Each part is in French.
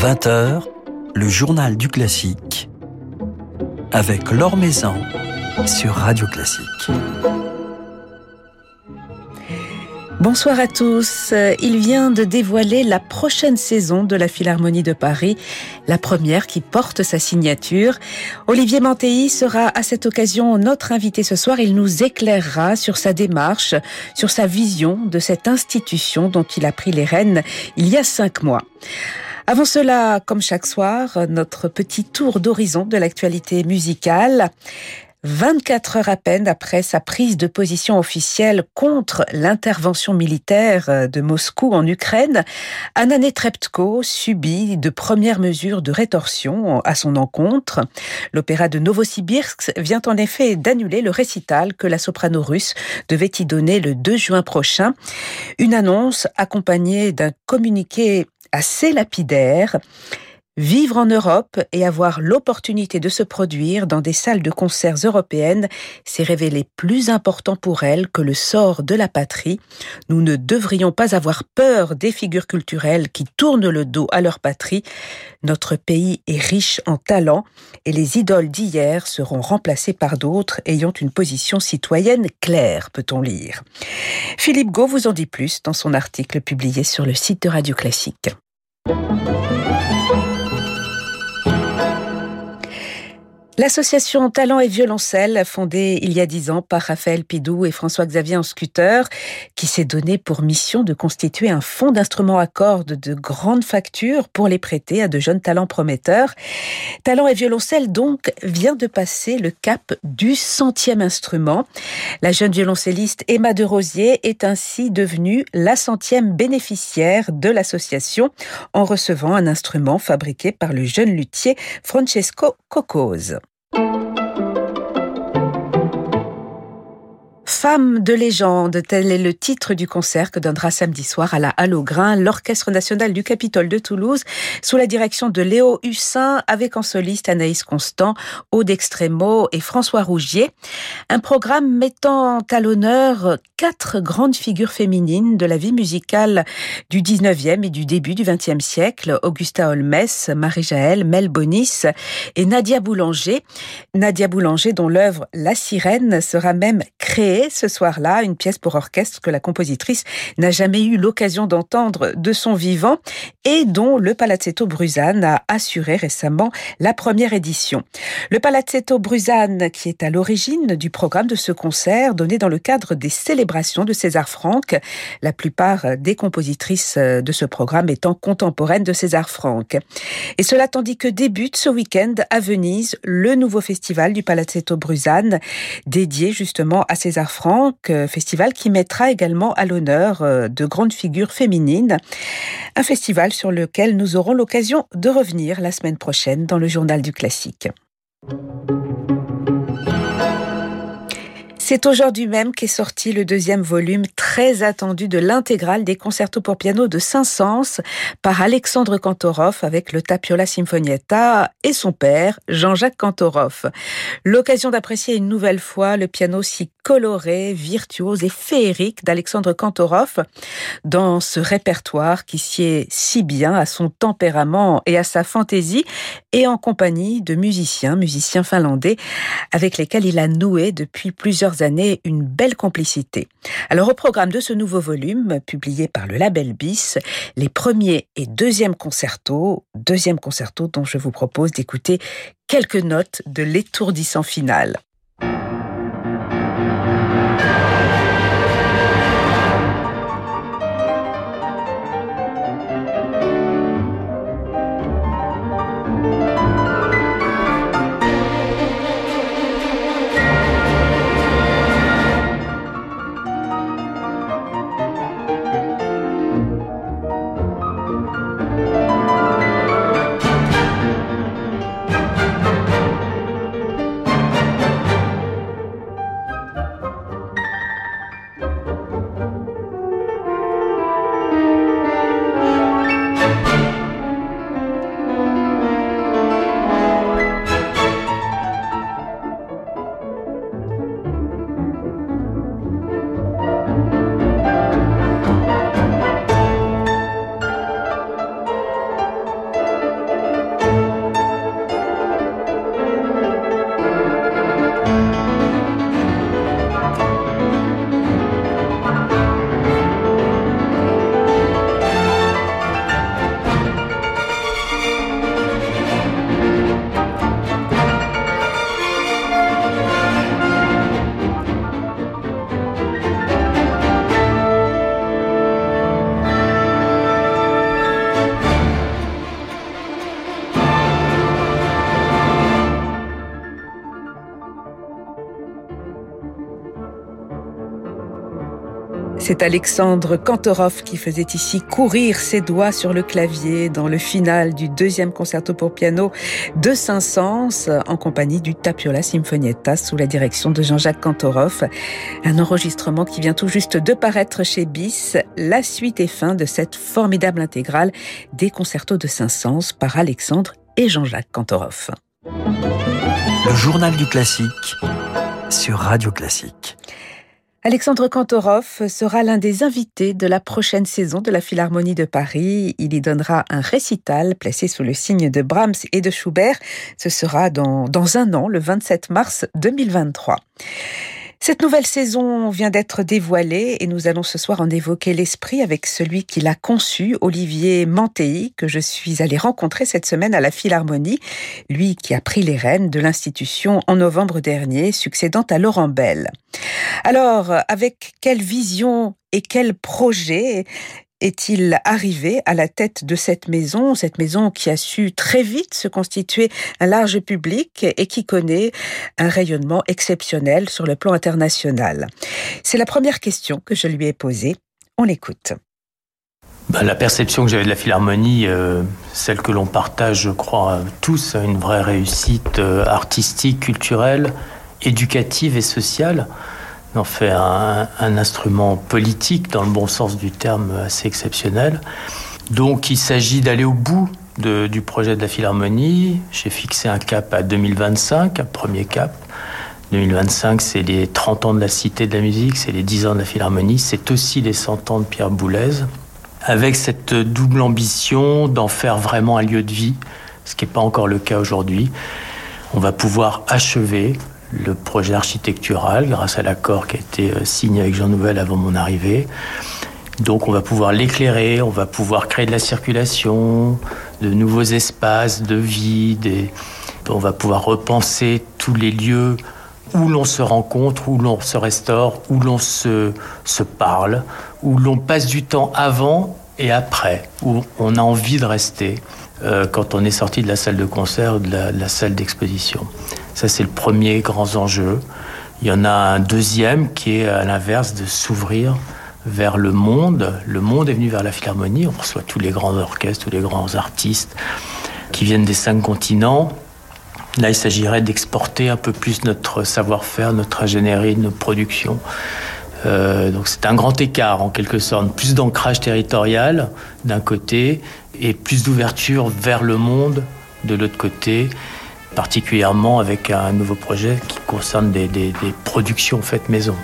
20h, le journal du classique avec Laure Maison sur Radio Classique. Bonsoir à tous. Il vient de dévoiler la prochaine saison de la Philharmonie de Paris, la première qui porte sa signature. Olivier Mantéi sera à cette occasion notre invité ce soir. Il nous éclairera sur sa démarche, sur sa vision de cette institution dont il a pris les rênes il y a cinq mois. Avant cela, comme chaque soir, notre petit tour d'horizon de l'actualité musicale. 24 heures à peine après sa prise de position officielle contre l'intervention militaire de Moscou en Ukraine, Anna Netrebko subit de premières mesures de rétorsion à son encontre. L'opéra de Novosibirsk vient en effet d'annuler le récital que la soprano russe devait y donner le 2 juin prochain. Une annonce accompagnée d'un communiqué assez lapidaire. Vivre en Europe et avoir l'opportunité de se produire dans des salles de concerts européennes s'est révélé plus important pour elle que le sort de la patrie. Nous ne devrions pas avoir peur des figures culturelles qui tournent le dos à leur patrie. Notre pays est riche en talents et les idoles d'hier seront remplacées par d'autres ayant une position citoyenne claire, peut-on lire. Philippe Gau vous en dit plus dans son article publié sur le site de Radio Classique. L'association Talent et Violoncelle, fondée il y a dix ans par Raphaël Pidou et François-Xavier en scooter, qui s'est donné pour mission de constituer un fonds d'instruments à cordes de grande facture pour les prêter à de jeunes talents prometteurs. Talent et Violoncelle, donc, vient de passer le cap du centième instrument. La jeune violoncelliste Emma de Rosier est ainsi devenue la centième bénéficiaire de l'association en recevant un instrument fabriqué par le jeune luthier Francesco Cocose. Femme de légende, tel est le titre du concert que donnera samedi soir à la Halle au Grain l'Orchestre national du Capitole de Toulouse sous la direction de Léo Hussin avec en soliste Anaïs Constant, Aude Extremo et François Rougier. Un programme mettant à l'honneur quatre grandes figures féminines de la vie musicale du 19e et du début du 20e siècle, Augusta Holmes, Marie-Jaël, Mel Bonis et Nadia Boulanger. Nadia Boulanger dont l'œuvre La Sirène sera même créée ce soir-là une pièce pour orchestre que la compositrice n'a jamais eu l'occasion d'entendre de son vivant et dont le Palazzetto Bruzane a assuré récemment la première édition. Le Palazzetto Bruzane qui est à l'origine du programme de ce concert donné dans le cadre des célébrations de César Franck, la plupart des compositrices de ce programme étant contemporaines de César Franck. Et cela tandis que débute ce week-end à Venise le nouveau festival du Palazzetto Bruzane dédié justement à César Franck, euh, festival qui mettra également à l'honneur euh, de grandes figures féminines. Un festival sur lequel nous aurons l'occasion de revenir la semaine prochaine dans le journal du classique. C'est aujourd'hui même qu'est sorti le deuxième volume très attendu de l'intégrale des concertos pour piano de Saint-Saëns par Alexandre Kantorov avec le Tapiola Sinfonietta et son père, Jean-Jacques Kantorov. L'occasion d'apprécier une nouvelle fois le piano si coloré, virtuose et féerique d'Alexandre Kantorov dans ce répertoire qui sied si bien à son tempérament et à sa fantaisie et en compagnie de musiciens, musiciens finlandais avec lesquels il a noué depuis plusieurs années une belle complicité. Alors au programme de ce nouveau volume, publié par le label BIS, les premiers et deuxièmes concertos, deuxième concerto dont je vous propose d'écouter quelques notes de l'étourdissant final. C'est Alexandre Kantorov qui faisait ici courir ses doigts sur le clavier dans le final du deuxième concerto pour piano de Saint-Saëns en compagnie du Tapiola Sinfonietta sous la direction de Jean-Jacques Kantorov. Un enregistrement qui vient tout juste de paraître chez BIS, la suite et fin de cette formidable intégrale des concertos de Saint-Saëns par Alexandre et Jean-Jacques Kantorov. Le journal du classique sur Radio Classique. Alexandre Kantorov sera l'un des invités de la prochaine saison de la Philharmonie de Paris. Il y donnera un récital placé sous le signe de Brahms et de Schubert. Ce sera dans, un an, le 27 mars 2023. Cette nouvelle saison vient d'être dévoilée et nous allons ce soir en évoquer l'esprit avec celui qui l'a conçu, Olivier Mantei, que je suis allé rencontrer cette semaine à la Philharmonie, lui qui a pris les rênes de l'institution en novembre dernier, succédant à Laurent Bell. Alors, avec quelle vision et quel projet est-il arrivé à la tête de cette maison, cette maison qui a su très vite se constituer un large public et qui connaît un rayonnement exceptionnel sur le plan international? C'est la première question que je lui ai posée. On l'écoute. Ben, la perception que j'avais de la Philharmonie, euh, celle que l'on partage, je crois, tous, une vraie réussite euh, artistique, culturelle, éducative et sociale en fait un, instrument politique dans le bon sens du terme assez exceptionnel. Donc il s'agit d'aller au bout du projet de la Philharmonie. J'ai fixé un cap à 2025, un premier cap. 2025, c'est les 30 ans de la Cité de la musique, c'est les 10 ans de la Philharmonie, c'est aussi les 100 ans de Pierre Boulez, avec cette double ambition d'en faire vraiment un lieu de vie, ce qui n'est pas encore le cas aujourd'hui. On va pouvoir achever le projet architectural grâce à l'accord qui a été euh, signé avec Jean Nouvel avant mon arrivée. Donc on va pouvoir l'éclairer, on va pouvoir créer de la circulation, de nouveaux espaces de vie, on va pouvoir repenser tous les lieux où l'on se rencontre, où l'on se restaure, où l'on se, parle, où l'on passe du temps avant et après, où on a envie de rester euh, quand on est sorti de la salle de concert ou de la salle d'exposition. Ça, c'est le premier grand enjeu. Il y en a un deuxième qui est à l'inverse de s'ouvrir vers le monde. Le monde est venu vers la Philharmonie. On reçoit tous les grands orchestres, tous les grands artistes qui viennent des cinq continents. Là, il s'agirait d'exporter un peu plus notre savoir-faire, notre ingénierie, notre production. Euh, donc c'est un grand écart en quelque sorte, plus d'ancrage territorial d'un côté et plus d'ouverture vers le monde de l'autre côté particulièrement avec un nouveau projet qui concerne des, productions faites maison.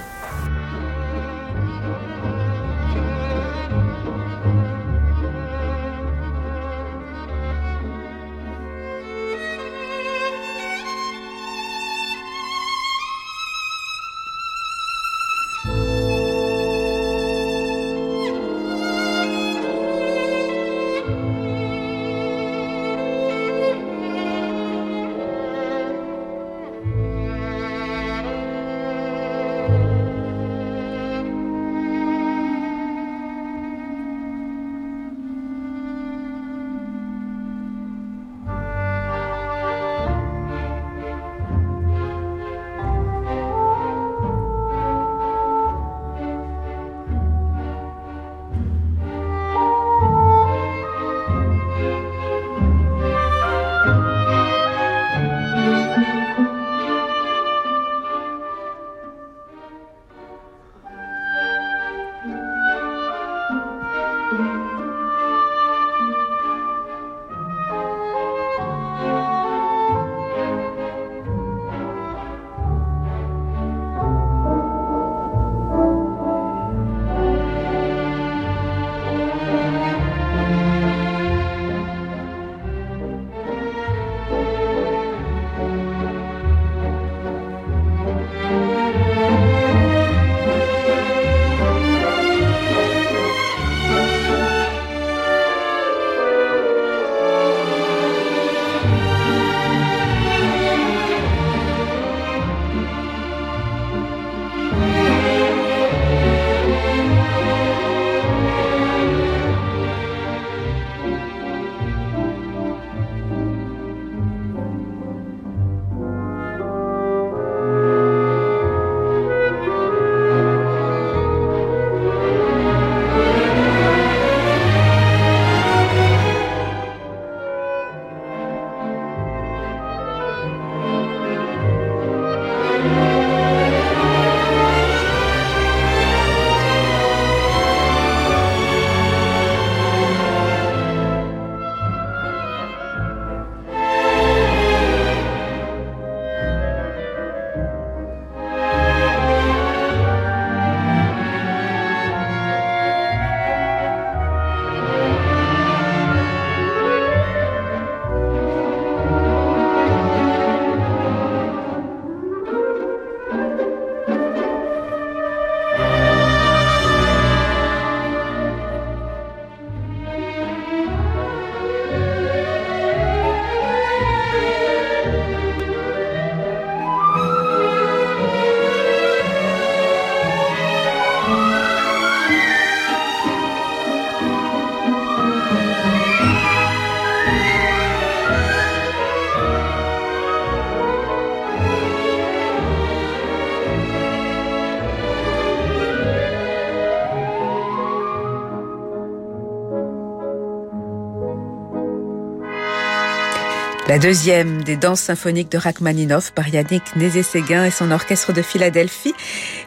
La deuxième des danses symphoniques de Rachmaninoff par Yannick Nézé-Séguin et son orchestre de Philadelphie.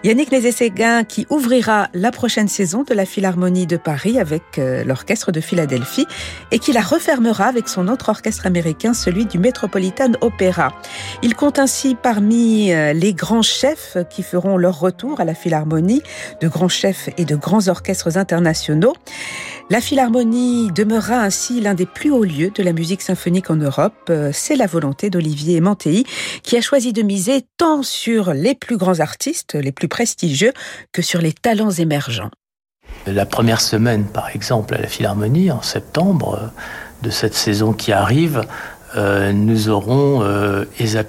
Yannick Nézé-Séguin qui ouvrira la prochaine saison de la Philharmonie de Paris avec euh, l'orchestre de Philadelphie et qui la refermera avec son autre orchestre américain, celui du Metropolitan Opera. Il compte ainsi parmi euh, les grands chefs qui feront leur retour à la Philharmonie, de grands chefs et de grands orchestres internationaux. La Philharmonie demeurera ainsi l'un des plus hauts lieux de la musique symphonique en Europe. Euh, c'est la volonté d'Olivier Mantéi qui a choisi de miser tant sur les plus grands artistes, les plus prestigieux, que sur les talents émergents. La première semaine, par exemple, à la Philharmonie, en septembre euh, de cette saison qui arrive, euh, nous aurons euh, Esa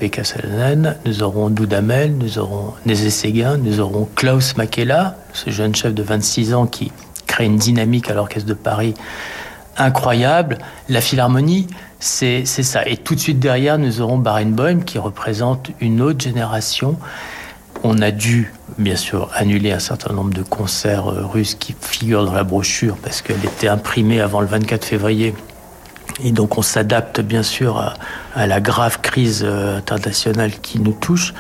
nous aurons Doudamel, nous aurons Nézé Séguin, nous aurons Klaus Makela, ce jeune chef de 26 ans qui crée une dynamique à l'Orchestre de Paris incroyable. La Philharmonie, c'est ça. Et tout de suite derrière, nous aurons Barenboim qui représente une autre génération. On a dû, bien sûr, annuler un certain nombre de concerts euh, russes qui figurent dans la brochure parce qu'elle était imprimée avant le 24 février. Et donc on s'adapte bien sûr à, la grave crise euh, internationale qui nous touche.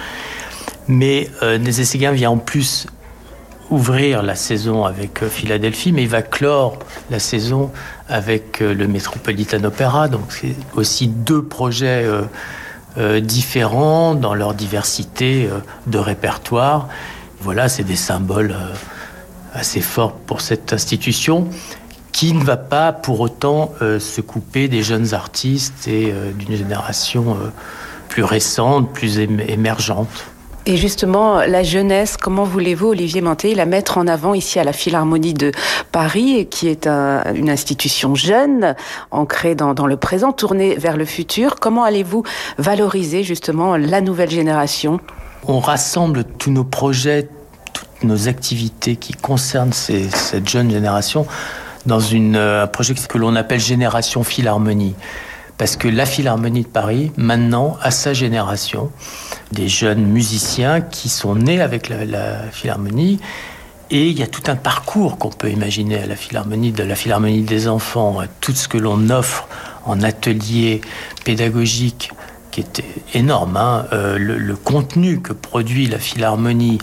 Mais euh, Nézé vient en plus ouvrir la saison avec euh, Philadelphie, mais il va clore la saison avec euh, le Metropolitan Opera. Donc c'est aussi deux projets euh, différents dans leur diversité de répertoire. Voilà, c'est des symboles assez forts pour cette institution qui ne va pas pour autant se couper des jeunes artistes et d'une génération plus récente, plus émergente. Et justement, la jeunesse, comment voulez-vous, Olivier Manté, la mettre en avant ici à la Philharmonie de Paris, qui est une institution jeune, ancrée dans, le présent, tournée vers le futur? Comment allez-vous valoriser justement la nouvelle génération? On rassemble tous nos projets, toutes nos activités qui concernent cette jeune génération dans une, euh, un projet que l'on appelle Génération Philharmonie. Parce que la Philharmonie de Paris, maintenant, à sa génération, des jeunes musiciens qui sont nés avec la, Philharmonie, et il y a tout un parcours qu'on peut imaginer à la Philharmonie, de la Philharmonie des enfants, tout ce que l'on offre en ateliers pédagogiques, qui est énorme, hein. euh, le, contenu que produit la Philharmonie,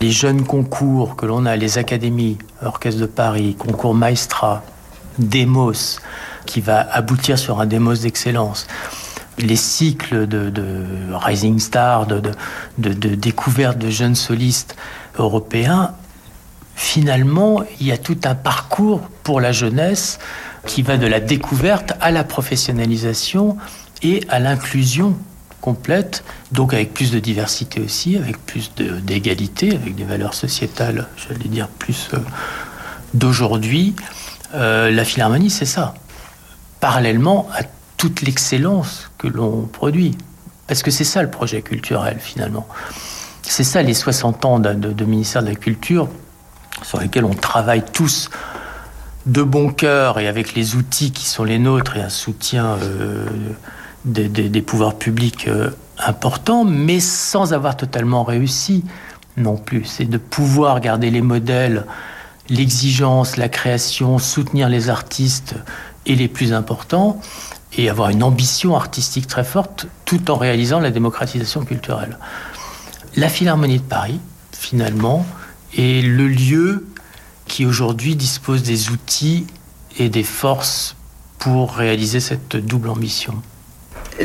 les jeunes concours que l'on a, les académies, Orchestre de Paris, concours Maestra, Demos, qui va aboutir sur un démos d'excellence. Les cycles de, Rising Star, de, de, de découverte de jeunes solistes européens, finalement, il y a tout un parcours pour la jeunesse qui va de la découverte à la professionnalisation et à l'inclusion complète, donc avec plus de diversité aussi, avec plus d'égalité, avec des valeurs sociétales, j'allais dire, plus euh, d'aujourd'hui. Euh, la Philharmonie, c'est ça parallèlement à toute l'excellence que l'on produit. Parce que c'est ça le projet culturel finalement. C'est ça les 60 ans de, ministère de la Culture sur lesquels on travaille tous de bon cœur et avec les outils qui sont les nôtres et un soutien euh, des, pouvoirs publics euh, important, mais sans avoir totalement réussi non plus. C'est de pouvoir garder les modèles, l'exigence, la création, soutenir les artistes et les plus importants, et avoir une ambition artistique très forte, tout en réalisant la démocratisation culturelle. La Philharmonie de Paris, finalement, est le lieu qui aujourd'hui dispose des outils et des forces pour réaliser cette double ambition.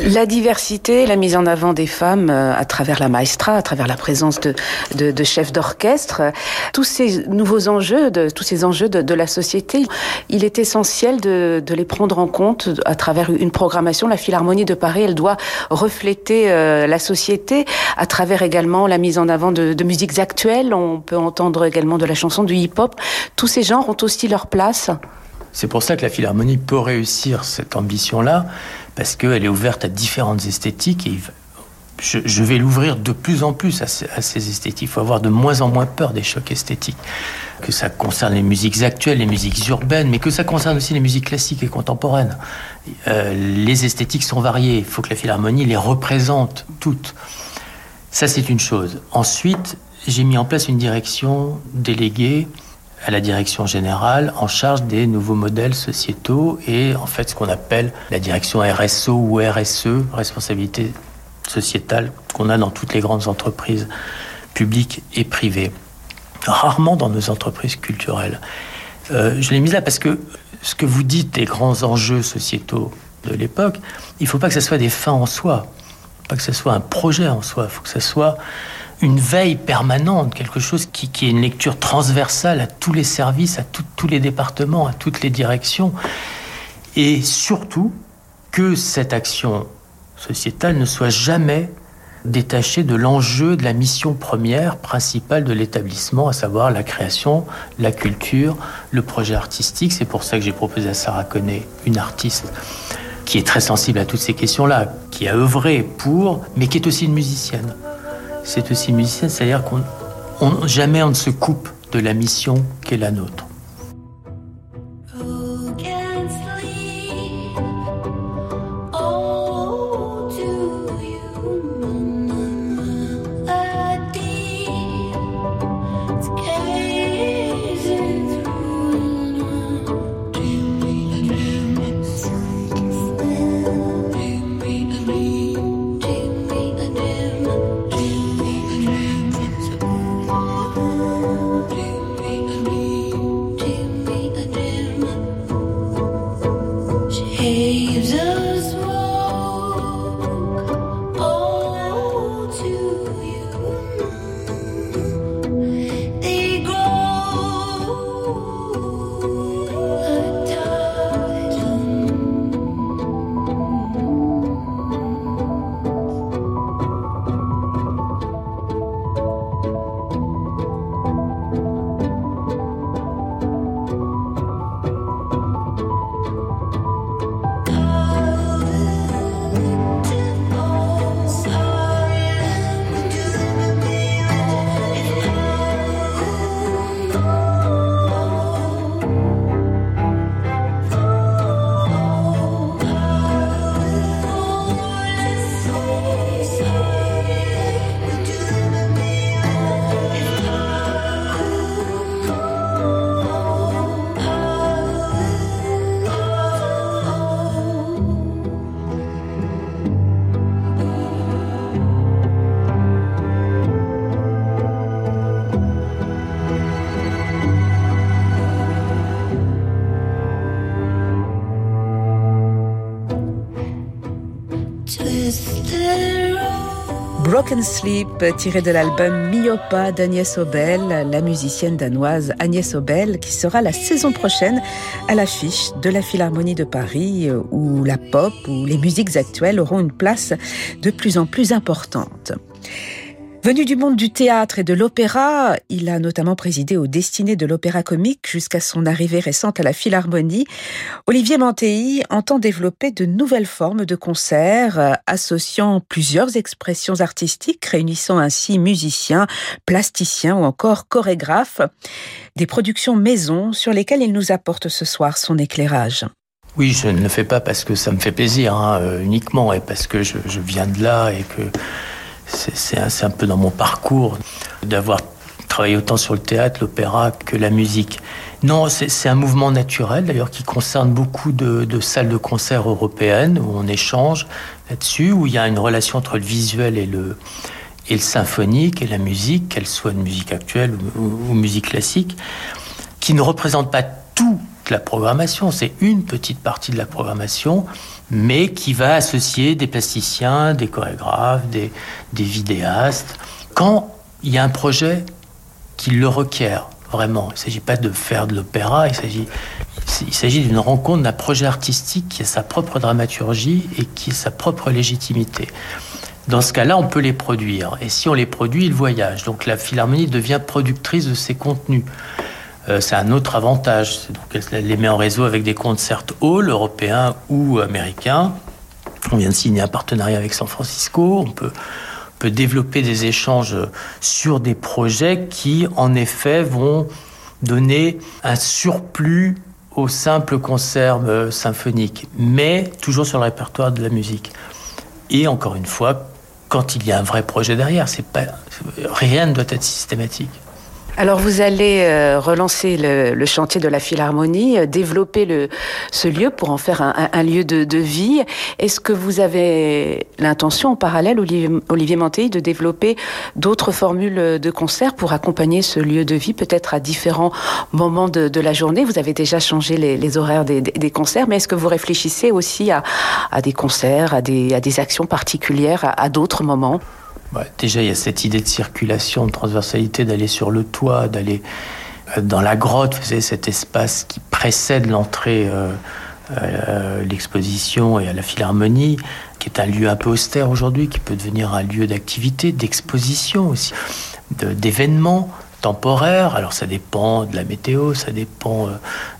La diversité, la mise en avant des femmes euh, à travers la maestra, à travers la présence de, chefs d'orchestre, tous ces nouveaux enjeux, de, tous ces enjeux de, la société, il est essentiel de, les prendre en compte à travers une programmation. La Philharmonie de Paris, elle doit refléter euh, la société à travers également la mise en avant de, de musiques actuelles. On peut entendre également de la chanson, du hip-hop. Tous ces genres ont aussi leur place. C'est pour ça que la Philharmonie peut réussir cette ambition-là, parce qu'elle est ouverte à différentes esthétiques et je, vais l'ouvrir de plus en plus à, ces esthétiques. Il faut avoir de moins en moins peur des chocs esthétiques. Que ça concerne les musiques actuelles, les musiques urbaines, mais que ça concerne aussi les musiques classiques et contemporaines. Euh, les esthétiques sont variées. Il faut que la philharmonie les représente toutes. Ça, c'est une chose. Ensuite, j'ai mis en place une direction déléguée à la direction générale en charge des nouveaux modèles sociétaux et en fait ce qu'on appelle la direction RSO ou RSE, responsabilité sociétale, qu'on a dans toutes les grandes entreprises publiques et privées. Rarement dans nos entreprises culturelles. Euh, je l'ai mise là parce que ce que vous dites des grands enjeux sociétaux de l'époque, il ne faut pas que ce soit des fins en soi, pas que ce soit un projet en soi, il faut que ce soit une veille permanente, quelque chose qui, est une lecture transversale à tous les services, à tous les départements, à toutes les directions, et surtout que cette action sociétale ne soit jamais détachée de l'enjeu de la mission première, principale de l'établissement, à savoir la création, la culture, le projet artistique. C'est pour ça que j'ai proposé à Sarah Connet, une artiste qui est très sensible à toutes ces questions-là, qui a œuvré pour, mais qui est aussi une musicienne c'est aussi musicien, c'est-à-dire qu'on jamais on ne se coupe de la mission qui est la nôtre. Sleep, tiré de l'album Miopa d'Agnès Obel, la musicienne danoise Agnès Obel, qui sera la saison prochaine à l'affiche de la Philharmonie de Paris, où la pop ou les musiques actuelles auront une place de plus en plus importante. Venu du monde du théâtre et de l'opéra, il a notamment présidé aux destinées de l'opéra comique jusqu'à son arrivée récente à la Philharmonie. Olivier Mantéi entend développer de nouvelles formes de concerts, associant plusieurs expressions artistiques, réunissant ainsi musiciens, plasticiens ou encore chorégraphes. Des productions maison sur lesquelles il nous apporte ce soir son éclairage. Oui, je ne le fais pas parce que ça me fait plaisir hein, euh, uniquement et parce que je viens de là et que c'est un, peu dans mon parcours d'avoir travaillé autant sur le théâtre, l'opéra que la musique. Non, c'est un mouvement naturel d'ailleurs qui concerne beaucoup de, salles de concert européennes où on échange là-dessus, où il y a une relation entre le visuel et le, symphonique et la musique, qu'elle soit une musique actuelle ou, musique classique, qui ne représente pas toute la programmation, c'est une petite partie de la programmation, mais qui va associer des plasticiens, des chorégraphes, des, vidéastes, quand il y a un projet qui le requiert vraiment. Il ne s'agit pas de faire de l'opéra, il s'agit, il s'agit d'une rencontre d'un projet artistique qui a sa propre dramaturgie et qui a sa propre légitimité. Dans ce cas-là, on peut les produire. Et si on les produit, ils voyagent. Donc la Philharmonie devient productrice de ces contenus. Euh, c'est un autre avantage. Donc elle les met en réseau avec des concerts halls européens ou américains. On vient de signer un partenariat avec San Francisco. On peut, développer des échanges sur des projets qui, en effet, vont donner un surplus au simple concert euh, symphonique, mais toujours sur le répertoire de la musique. Et encore une fois, quand il y a un vrai projet derrière, rien ne doit être systématique. Alors vous allez euh, relancer le, chantier de la Philharmonie, euh, développer le, ce lieu pour en faire un, lieu de, vie. Est-ce que vous avez l'intention en parallèle, Olivier, Olivier de développer d'autres formules de concert pour accompagner ce lieu de vie, peut-être à différents moments de, la journée? Vous avez déjà changé les, horaires des, concerts, mais est-ce que vous réfléchissez aussi à, des concerts, à des, à des actions particulières, à d'autres moments? Déjà, il y a cette idée de circulation, de transversalité, d'aller sur le toit, d'aller euh, dans la grotte, vous savez, cet espace qui précède l'entrée euh, à l'exposition et à la philharmonie, qui est un lieu un peu austère aujourd'hui, qui peut devenir un lieu d'activité, d'exposition aussi, d'événements temporaires. Alors ça dépend de la météo, ça dépend euh,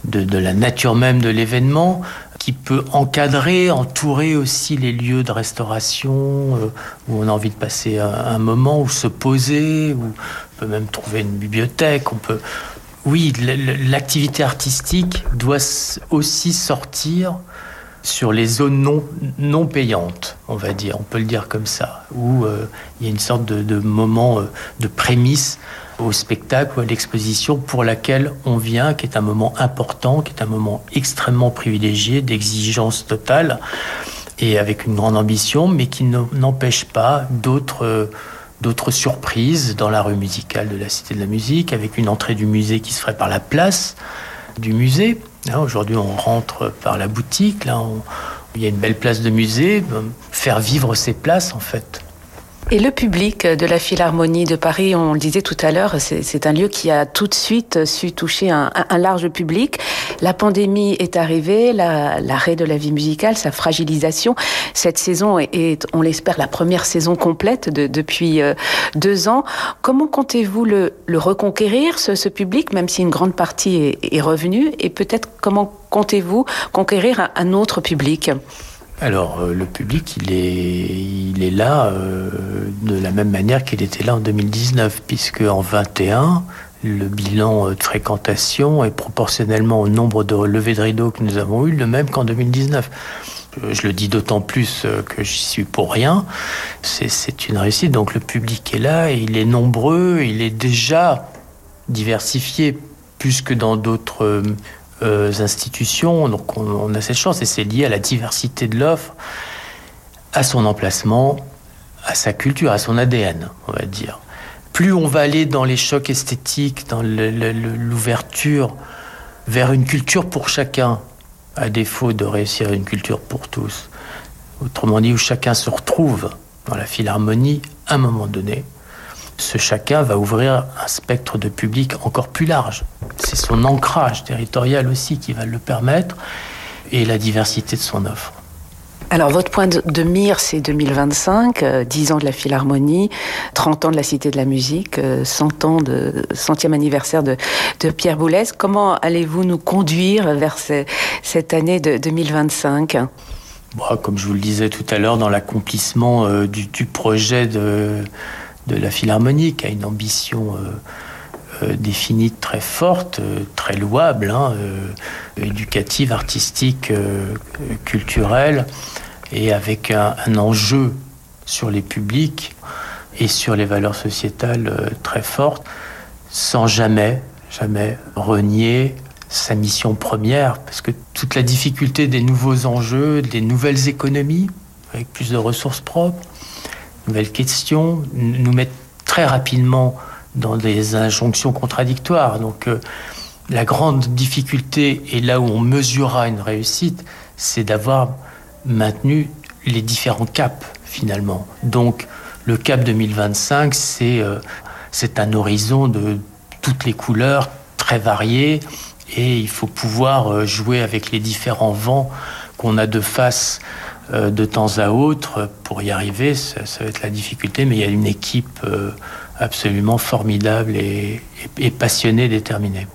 de la nature même de l'événement, qui peut encadrer, entourer aussi les lieux de restauration euh, où on a envie de passer un, moment, ou se poser, ou peut même trouver une bibliothèque. On peut, oui, l'activité artistique doit aussi sortir sur les zones non, payantes, on va dire, on peut le dire comme ça, où euh, il y a une sorte de, moment euh, de prémisse au spectacle ou à l'exposition pour laquelle on vient, qui est un moment important, qui est un moment extrêmement privilégié, d'exigence totale et avec une grande ambition, mais qui n'empêche pas d'autres d'autres surprises dans la rue musicale de la Cité de la Musique, avec une entrée du musée qui se ferait par la place du musée. Aujourd'hui, on rentre par la boutique. Là, il y a une belle place de musée. Faire vivre ces places, en fait. Et le public de la Philharmonie de Paris, on le disait tout à l'heure, c'est un lieu qui a tout de suite su toucher un, un large public. La pandémie est arrivée, l'arrêt de la vie musicale, sa fragilisation. Cette saison est, on l'espère, la première saison complète de, depuis euh, deux ans. Comment comptez-vous le, le, reconquérir, ce, ce, public, même si une grande partie est, est revenue? Et peut-être comment comptez-vous conquérir un, un autre public? Alors, euh, le public, il est, il est là euh, de la même manière qu'il était là en 2019, puisque en 21, le bilan euh, de fréquentation est proportionnellement au nombre de levées de rideaux que nous avons eu le même qu'en 2019. Je le dis d'autant plus que j'y suis pour rien. C'est une réussite. Donc le public est là, il est nombreux, il est déjà diversifié plus que dans d'autres euh, institutions. Donc on, a cette chance et c'est lié à la diversité de l'offre, à son emplacement, à sa culture, à son ADN, on va dire. Plus on va aller dans les chocs esthétiques, dans l'ouverture vers une culture pour chacun, à défaut de réussir une culture pour tous. Autrement dit, où chacun se retrouve dans la philharmonie à un moment donné, ce chacun va ouvrir un spectre de public encore plus large. C'est son ancrage territorial aussi qui va le permettre et la diversité de son offre. Alors votre point de mire, c'est 2025, 10 euh, ans de la Philharmonie, 30 ans de la Cité de la Musique, 100 euh, ans de 100e anniversaire de, Pierre Boulez. Comment allez-vous nous conduire vers cette année de 2025 Comme je vous le disais tout à l'heure, dans l'accomplissement euh, du, projet de de la Philharmonie, qui a une ambition euh, euh, définie très forte, euh, très louable, hein, éducative, artistique, culturelle, et avec un, enjeu sur les publics et sur les valeurs sociétales très fortes, sans jamais, jamais renier sa mission première, parce que toute la difficulté des nouveaux enjeux, des nouvelles économies, avec plus de ressources propres, nouvelles questions, nous mettent très rapidement dans des injonctions contradictoires. Donc euh, la grande difficulté, et là où on mesurera une réussite, c'est d'avoir maintenu les différents caps finalement. Donc le cap 2025, c'est euh, c'est un horizon de toutes les couleurs, très variées, et il faut pouvoir euh, jouer avec les différents vents qu'on a de face de temps à autre. Pour y arriver, ça, va être la difficulté, mais il y a une équipe euh, absolument formidable et passionnée, déterminée.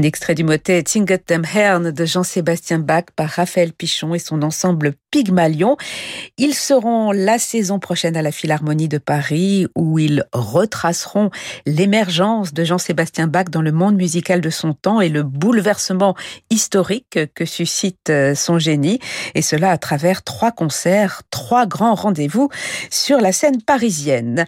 Un extrait du motet Tinget dem Hern de Jean-Sébastien Bach par Raphaël Pichon et son ensemble Pygmalion. Ils seront la saison prochaine à la Philharmonie de Paris où ils retraceront l'émergence de Jean-Sébastien Bach dans le monde musical de son temps et le bouleversement historique que suscite euh, son génie. Et cela à travers trois concerts, trois grands rendez-vous sur la scène parisienne.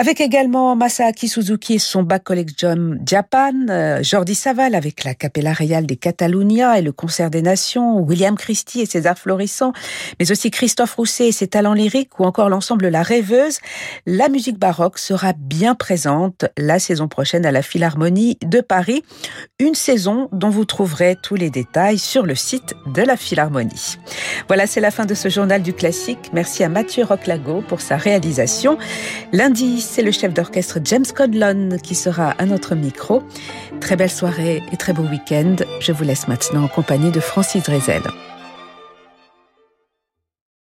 Avec également Masaaki Suzuki et son Back Collection Japan, euh, Jordi Saval avec la Capella Real des Catalunya et le Concert des Nations, William Christie et ses arts florissants, mais aussi Christophe Rousset et ses talents lyriques ou encore l'ensemble La Rêveuse, la musique baroque sera bien présente la saison prochaine à la Philharmonie de Paris. Une saison dont vous trouverez tous les détails sur le site de la Philharmonie. Voilà, c'est la fin de ce journal du classique. Merci à Mathieu Roclago pour sa réalisation. Lundi, c'est le chef d'orchestre James Codlon qui sera à notre micro. Très belle soirée et très beau week-end. Je vous laisse maintenant en compagnie de Francis Drezel.